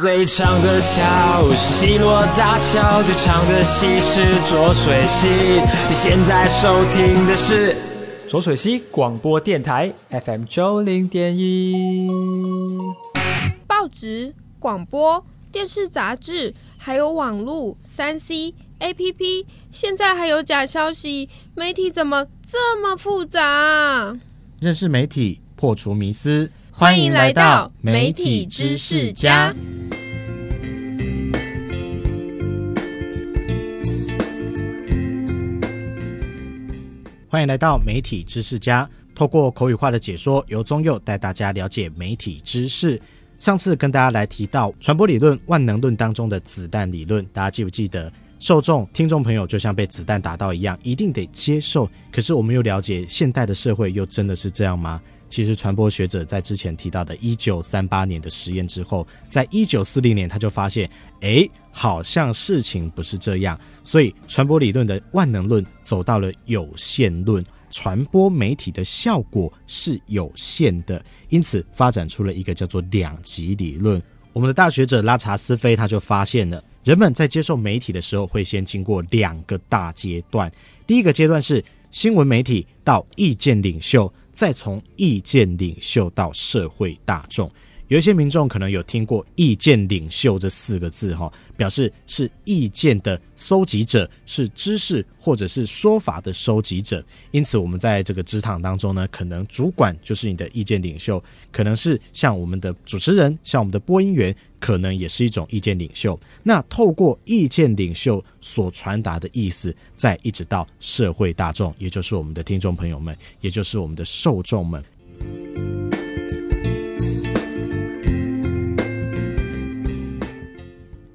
最长的桥是西罗大桥，最长的溪是浊水溪。你现在收听的是浊水溪广播电台 FM 九零点一。报纸、广播、电视、杂志，还有网络、三 C、APP，现在还有假消息，媒体怎么这么复杂？认识媒体，破除迷思。欢迎来到媒体知识家。欢迎来到媒体知识家。透过口语化的解说，由宗佑带大家了解媒体知识。上次跟大家来提到传播理论万能论当中的子弹理论，大家记不记得？受众听众朋友就像被子弹打到一样，一定得接受。可是我们又了解现代的社会又真的是这样吗？其实，传播学者在之前提到的1938年的实验之后，在1940年他就发现，哎，好像事情不是这样。所以，传播理论的万能论走到了有限论，传播媒体的效果是有限的，因此发展出了一个叫做两极理论。我们的大学者拉查斯菲他就发现了，人们在接受媒体的时候，会先经过两个大阶段。第一个阶段是新闻媒体到意见领袖。再从意见领袖到社会大众，有一些民众可能有听过“意见领袖”这四个字，哈，表示是意见的搜集者，是知识或者是说法的收集者。因此，我们在这个职场当中呢，可能主管就是你的意见领袖，可能是像我们的主持人，像我们的播音员。可能也是一种意见领袖。那透过意见领袖所传达的意思，再一直到社会大众，也就是我们的听众朋友们，也就是我们的受众们。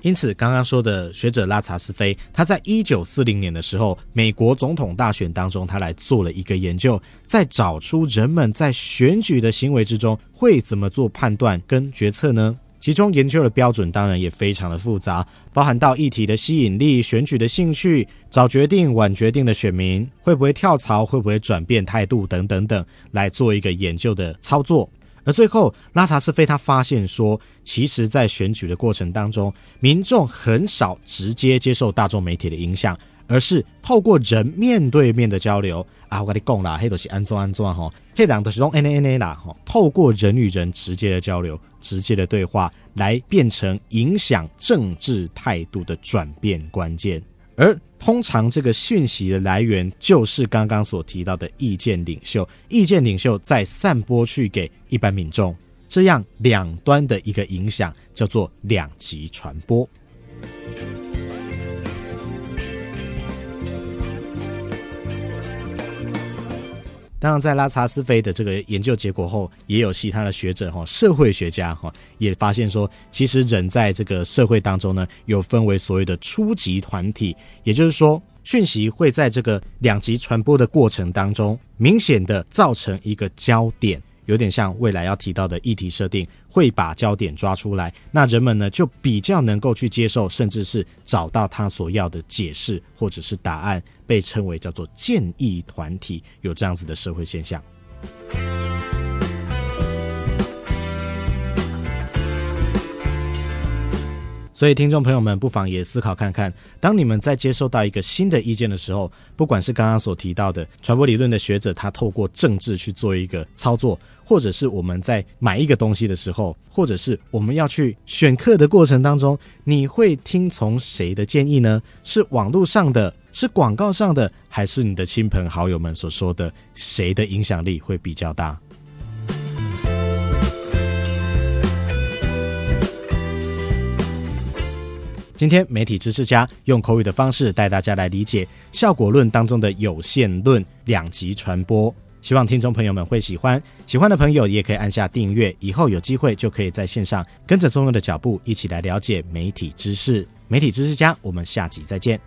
因此，刚刚说的学者拉查斯菲，他在一九四零年的时候，美国总统大选当中，他来做了一个研究，在找出人们在选举的行为之中会怎么做判断跟决策呢？其中研究的标准当然也非常的复杂，包含到议题的吸引力、选举的兴趣、早决定、晚决定的选民会不会跳槽、会不会转变态度等等等，来做一个研究的操作。而最后，拉查斯菲他发现说，其实，在选举的过程当中，民众很少直接接受大众媒体的影响。而是透过人面对面的交流啊，我跟你讲啦，黑都是安装安装哈，黑两都是用 N A N A 啦吼，透过人与人直接的交流、直接的对话，来变成影响政治态度的转变关键。而通常这个讯息的来源，就是刚刚所提到的意见领袖，意见领袖再散播去给一般民众，这样两端的一个影响叫做两极传播。当然，在拉查斯菲的这个研究结果后，也有其他的学者哈，社会学家哈，也发现说，其实人在这个社会当中呢，有分为所谓的初级团体，也就是说，讯息会在这个两极传播的过程当中，明显的造成一个焦点。有点像未来要提到的议题设定，会把焦点抓出来，那人们呢就比较能够去接受，甚至是找到他所要的解释或者是答案，被称为叫做建议团体，有这样子的社会现象。所以，听众朋友们不妨也思考看看，当你们在接受到一个新的意见的时候，不管是刚刚所提到的传播理论的学者，他透过政治去做一个操作，或者是我们在买一个东西的时候，或者是我们要去选课的过程当中，你会听从谁的建议呢？是网络上的，是广告上的，还是你的亲朋好友们所说的？谁的影响力会比较大？今天媒体知识家用口语的方式带大家来理解效果论当中的有限论两极传播，希望听众朋友们会喜欢。喜欢的朋友也可以按下订阅，以后有机会就可以在线上跟着宗佑的脚步一起来了解媒体知识。媒体知识家，我们下集再见。